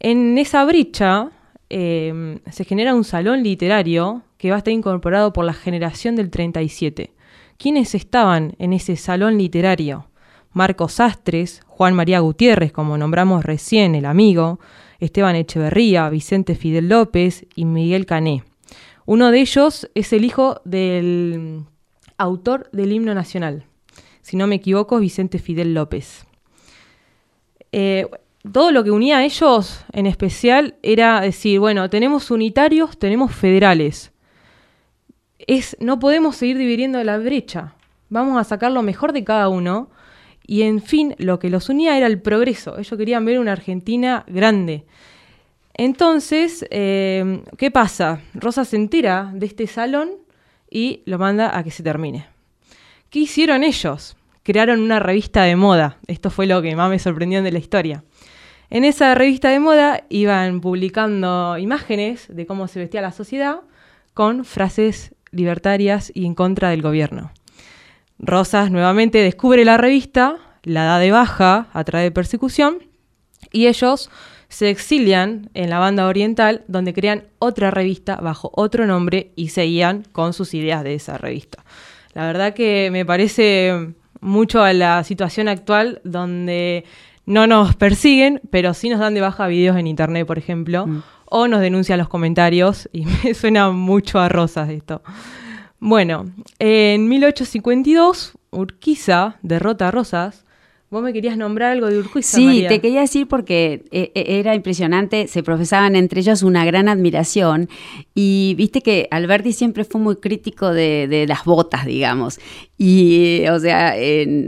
En esa brecha eh, se genera un salón literario que va a estar incorporado por la generación del 37. ¿Quiénes estaban en ese salón literario? Marcos Sastres, Juan María Gutiérrez, como nombramos recién, el amigo, Esteban Echeverría, Vicente Fidel López y Miguel Cané. Uno de ellos es el hijo del autor del himno nacional, si no me equivoco, Vicente Fidel López. Eh, todo lo que unía a ellos en especial era decir, bueno, tenemos unitarios, tenemos federales. Es, no podemos seguir dividiendo la brecha. Vamos a sacar lo mejor de cada uno y en fin, lo que los unía era el progreso. Ellos querían ver una Argentina grande. Entonces, eh, ¿qué pasa? Rosa se entera de este salón y lo manda a que se termine. ¿Qué hicieron ellos? Crearon una revista de moda. Esto fue lo que más me sorprendió de la historia. En esa revista de moda iban publicando imágenes de cómo se vestía la sociedad con frases libertarias y en contra del gobierno. Rosas nuevamente descubre la revista, la da de baja a través de persecución y ellos se exilian en la banda oriental donde crean otra revista bajo otro nombre y seguían con sus ideas de esa revista. La verdad que me parece mucho a la situación actual donde no nos persiguen, pero sí nos dan de baja videos en internet, por ejemplo, mm. o nos denuncian los comentarios y me suena mucho a Rosas esto. Bueno, en 1852, Urquiza derrota a Rosas. Vos me querías nombrar algo de Urquiza. Sí, te quería decir porque eh, eh, era impresionante, se profesaban entre ellos una gran admiración y viste que Alberti siempre fue muy crítico de, las botas, digamos. Y, o sea,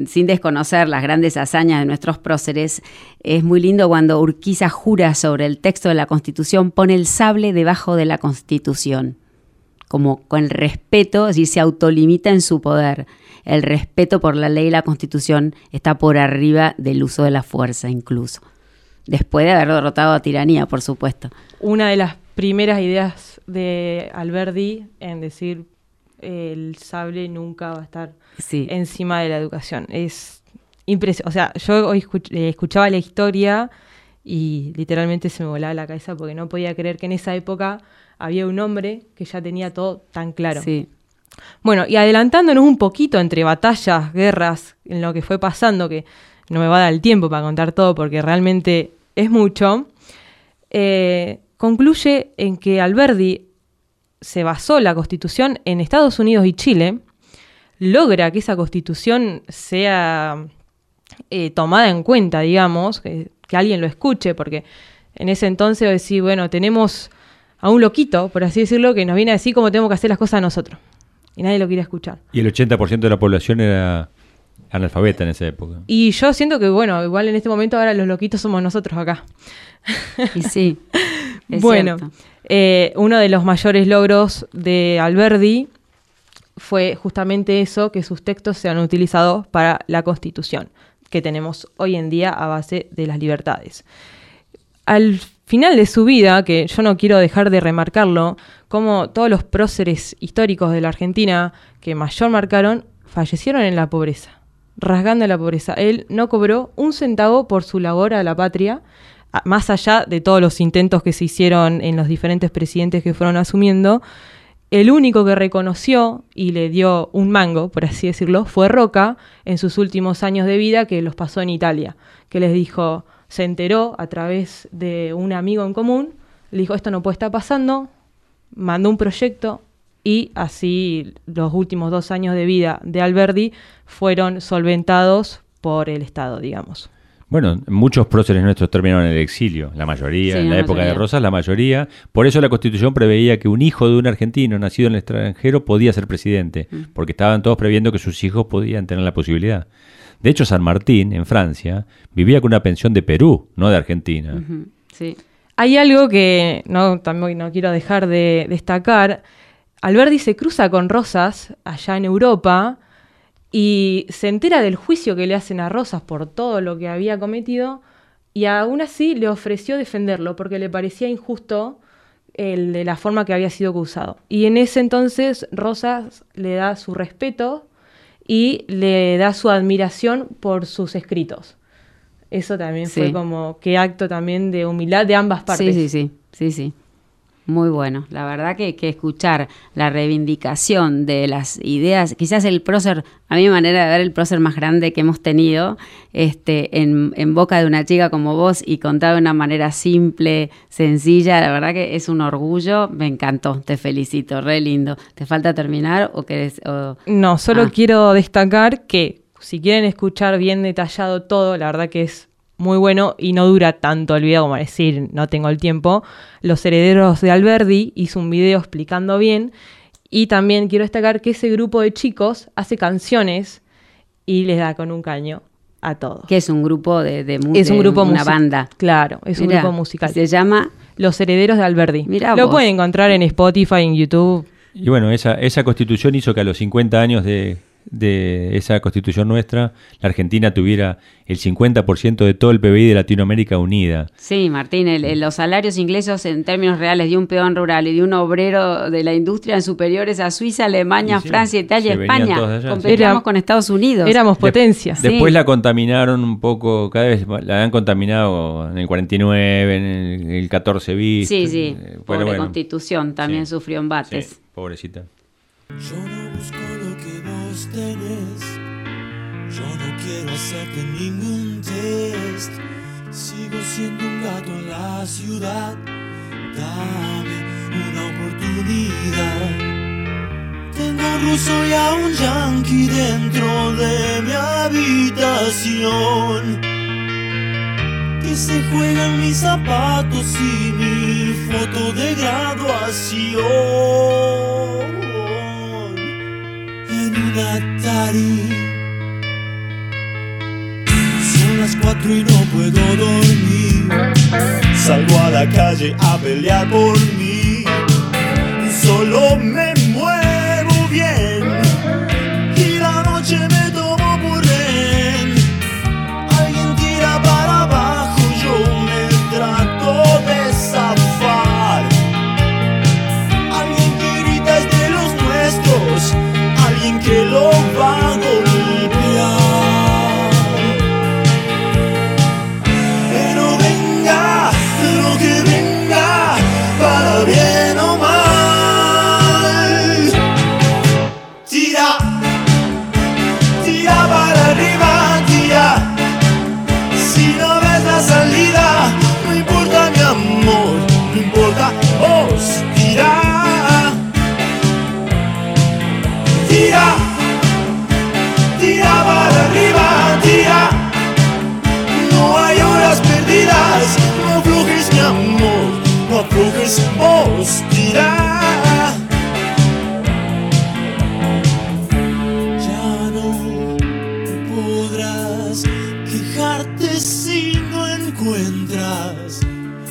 sin desconocer las grandes hazañas de nuestros próceres, es muy lindo cuando Urquiza jura sobre el texto de la Constitución, pone el sable debajo de la Constitución como con el respeto, es decir, se autolimita en su poder. El respeto por la ley y la constitución está por arriba del uso de la fuerza incluso. Después de haber derrotado a tiranía, por supuesto. Una de las primeras ideas de Alberdi en decir el sable nunca va a estar encima de la educación. Es impresionante. O sea, yo hoy eh, escuchaba la historia y literalmente se me volaba la cabeza porque no podía creer que en esa época había un hombre que ya tenía todo tan claro. Sí. Bueno, y adelantándonos un poquito entre batallas, guerras, en lo que fue pasando, que no me va a dar el tiempo para contar todo porque realmente es mucho, eh, concluye en que Alberdi se basó la constitución en Estados Unidos y Chile, logra que esa constitución sea eh, tomada en cuenta, digamos, que, alguien lo escuche, porque en ese entonces decir, bueno, tenemos a un loquito, por así decirlo, que nos viene a decir cómo tenemos que hacer las cosas nosotros. Y nadie lo quiere escuchar. Y el 80% de la población era analfabeta en esa época. Y yo siento que, bueno, igual en este momento ahora los loquitos somos nosotros acá. Y sí. Es bueno, eh, uno de los mayores logros de Alberdi fue justamente eso, que sus textos sean utilizados para la Constitución que tenemos hoy en día a base de las libertades. Al final de su vida, que yo no quiero dejar de remarcarlo, como todos los próceres históricos de la Argentina que mayor marcaron, fallecieron en la pobreza, rasgando la pobreza. Él no cobró un centavo por su labor a la patria, más allá de todos los intentos que se hicieron en los diferentes presidentes que fueron asumiendo. El único que reconoció y le dio un mango, por así decirlo, fue Roca en sus últimos años de vida que los pasó en Italia, que les dijo, se enteró a través de un amigo en común, le dijo, esto no puede estar pasando, mandó un proyecto y así los últimos dos años de vida de Alberdi fueron solventados por el Estado, digamos. Bueno, muchos próceres nuestros terminaron en el exilio, la mayoría, Sí, en la la época de. Rosas, la mayoría. Por eso la Constitución preveía que un hijo de un argentino nacido en el extranjero podía ser presidente, Mm. porque estaban todos previendo que sus hijos podían tener la posibilidad. De hecho, San Martín, en Francia, vivía con una pensión de Perú, no de Argentina. Sí. Hay algo que no, también no quiero dejar de destacar. Alberdi se cruza con Rosas allá en Europa y se entera del juicio que le hacen a Rosas por todo lo que había cometido y aún así le ofreció defenderlo porque le parecía injusto el de la forma que había sido acusado. Y en ese entonces Rosas le da su respeto y le da su admiración por sus escritos. Eso también fue como que acto también de humildad de ambas partes. Sí, sí, sí, sí, sí. Muy bueno. La verdad que, que escuchar la reivindicación de las ideas, quizás el prócer, a mi manera de ver, el prócer más grande que hemos tenido, este, en, en boca de una chica como vos y contado de una manera simple, sencilla, la verdad que es un orgullo. Me encantó, te felicito, re lindo. ¿Te falta terminar o querés? o- No, solo Ah. quiero destacar que si quieren escuchar bien detallado todo, la verdad que es muy bueno y no dura tanto el video como decir, no tengo el tiempo. Los herederos de Alberdi hizo un video explicando bien y también quiero destacar que ese grupo de chicos hace canciones y les da con un caño a todos. Que es un grupo de, de mu- Es un de grupo una banda. Claro, es un grupo musical. Se llama Los Herederos de Alberdi. Mirá Lo vos. pueden encontrar en Spotify, en YouTube. Y bueno, esa, esa constitución hizo que a los 50 años de, de esa constitución nuestra, la Argentina tuviera el 50% de todo el PBI de Latinoamérica unida. Sí, Martín, el- el- los salarios ingleses en términos reales de un peón rural y de un obrero de la industria eran superiores a Suiza, Alemania, sí, Francia, Italia, España. de sí. Competíamos con Estados Unidos. éramos De- potencia. Después Sí. la contaminaron un poco, cada vez la han contaminado en el 49, en el, el 14 bis. Sí, sí. Pobre bueno, Constitución también sufrió embates. sí, pobrecita. Yo no busco Yo no quiero hacerte ningún test. Sigo siendo un gato en la ciudad. Dame una oportunidad. Tengo un ruso y a un yankee dentro de mi habitación. Que se juegan mis zapatos y mi foto de graduación Son las cuatro y no puedo dormir. Salgo a la calle a pelear por mí. Solo me tira. Ya no podrás quejarte si no encuentras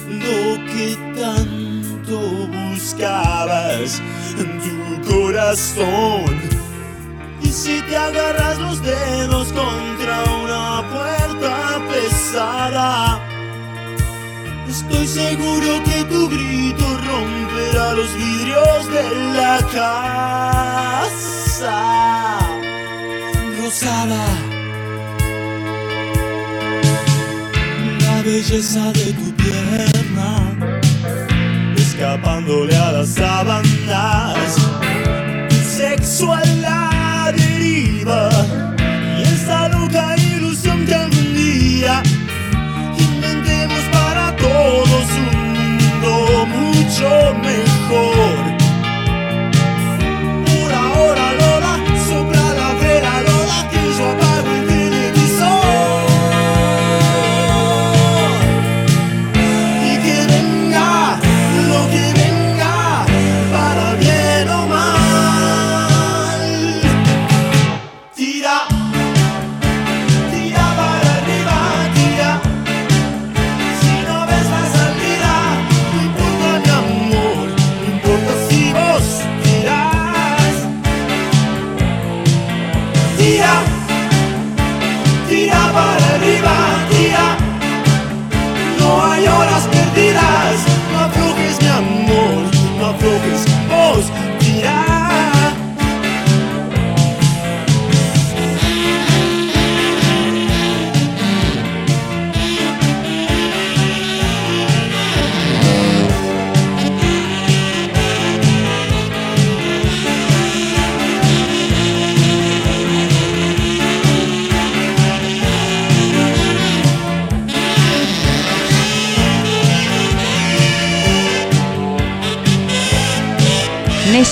lo que tanto buscabas en tu corazón. Y si te agarras los dedos contra una puerta pesada, estoy seguro que tu grito romperá los vidrios de la casa. Rosada. la belleza de tu pierna, escapándole a las sábanas, sexo a la deriva, y esa loca ilusión que algún día mucho mejor.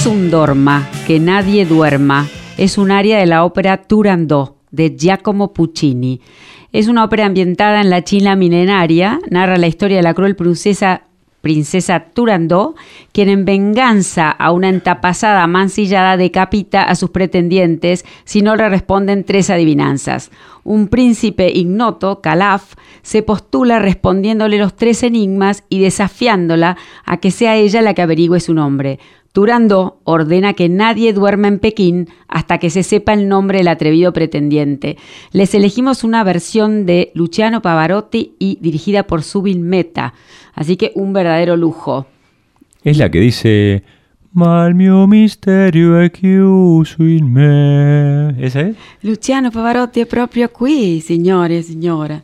Nessun dorma, que nadie duerma, es un área de la ópera Turandot de Giacomo Puccini. Es una ópera ambientada en la China milenaria, narra la historia de la cruel princesa princesa Turandot, quien en venganza a una entapasada mancillada decapita a sus pretendientes si no le responden tres adivinanzas. Un príncipe ignoto, Calaf, se postula respondiéndole los tres enigmas y desafiándola a que sea ella la que averigüe su nombre. Turandot ordena que nadie duerma en Pekín hasta que se sepa el nombre del atrevido pretendiente. Les elegimos una versión de Luciano Pavarotti y dirigida por Subil Meta, así que un verdadero lujo. Es la que dice... Ma il mio misterio è chiuso in me. ¿Esa es? Luciano Pavarotti è proprio qui, signori e signore.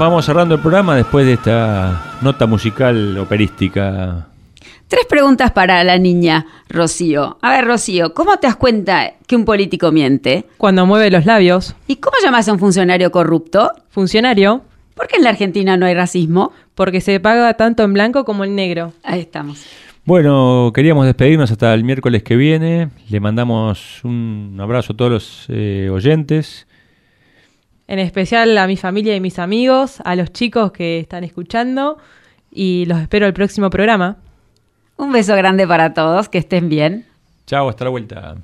Vamos cerrando el programa después de esta nota musical operística. Tres preguntas para la niña, Rocío. A ver, Rocío, ¿cómo te das cuenta que un político miente? Cuando mueve los labios. ¿Y cómo llamas a un funcionario corrupto? Funcionario. ¿Por qué en la Argentina no hay racismo? Porque se paga tanto en blanco como en negro. Ahí estamos. Bueno, queríamos despedirnos hasta el miércoles que viene. Le mandamos un abrazo a todos los eh, oyentes. En especial a mi familia y mis amigos, a los chicos que están escuchando y los espero el próximo programa. Un beso grande para todos, que estén bien. Chao, hasta la vuelta.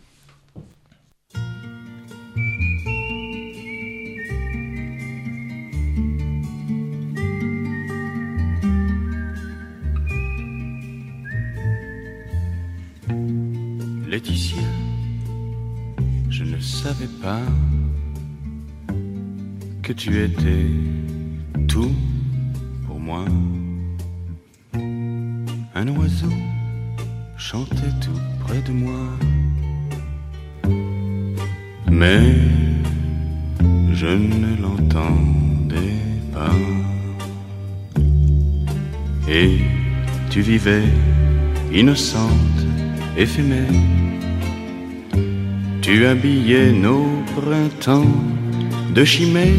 Laetitia, je ne savais pas que tu étais tout pour moi. Un oiseau chantait tout près de moi. Mais je ne l'entendais pas. Et tu vivais innocente, éphémère. Tu habillais nos printemps de chimères.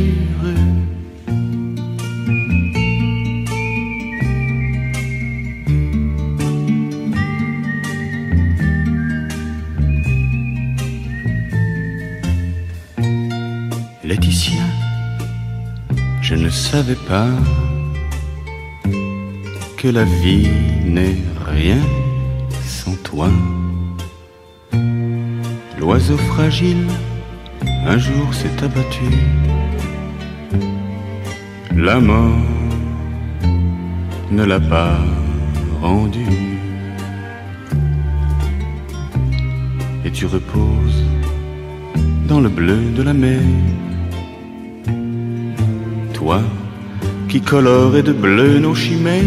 Laetitia, je ne savais pas que la vie n'est rien sans toi. L'oiseau fragile un jour s'est abattu. La mort ne l'a pas rendu. Et tu reposes dans le bleu de la mer. Toi qui colorais de bleu nos chimères.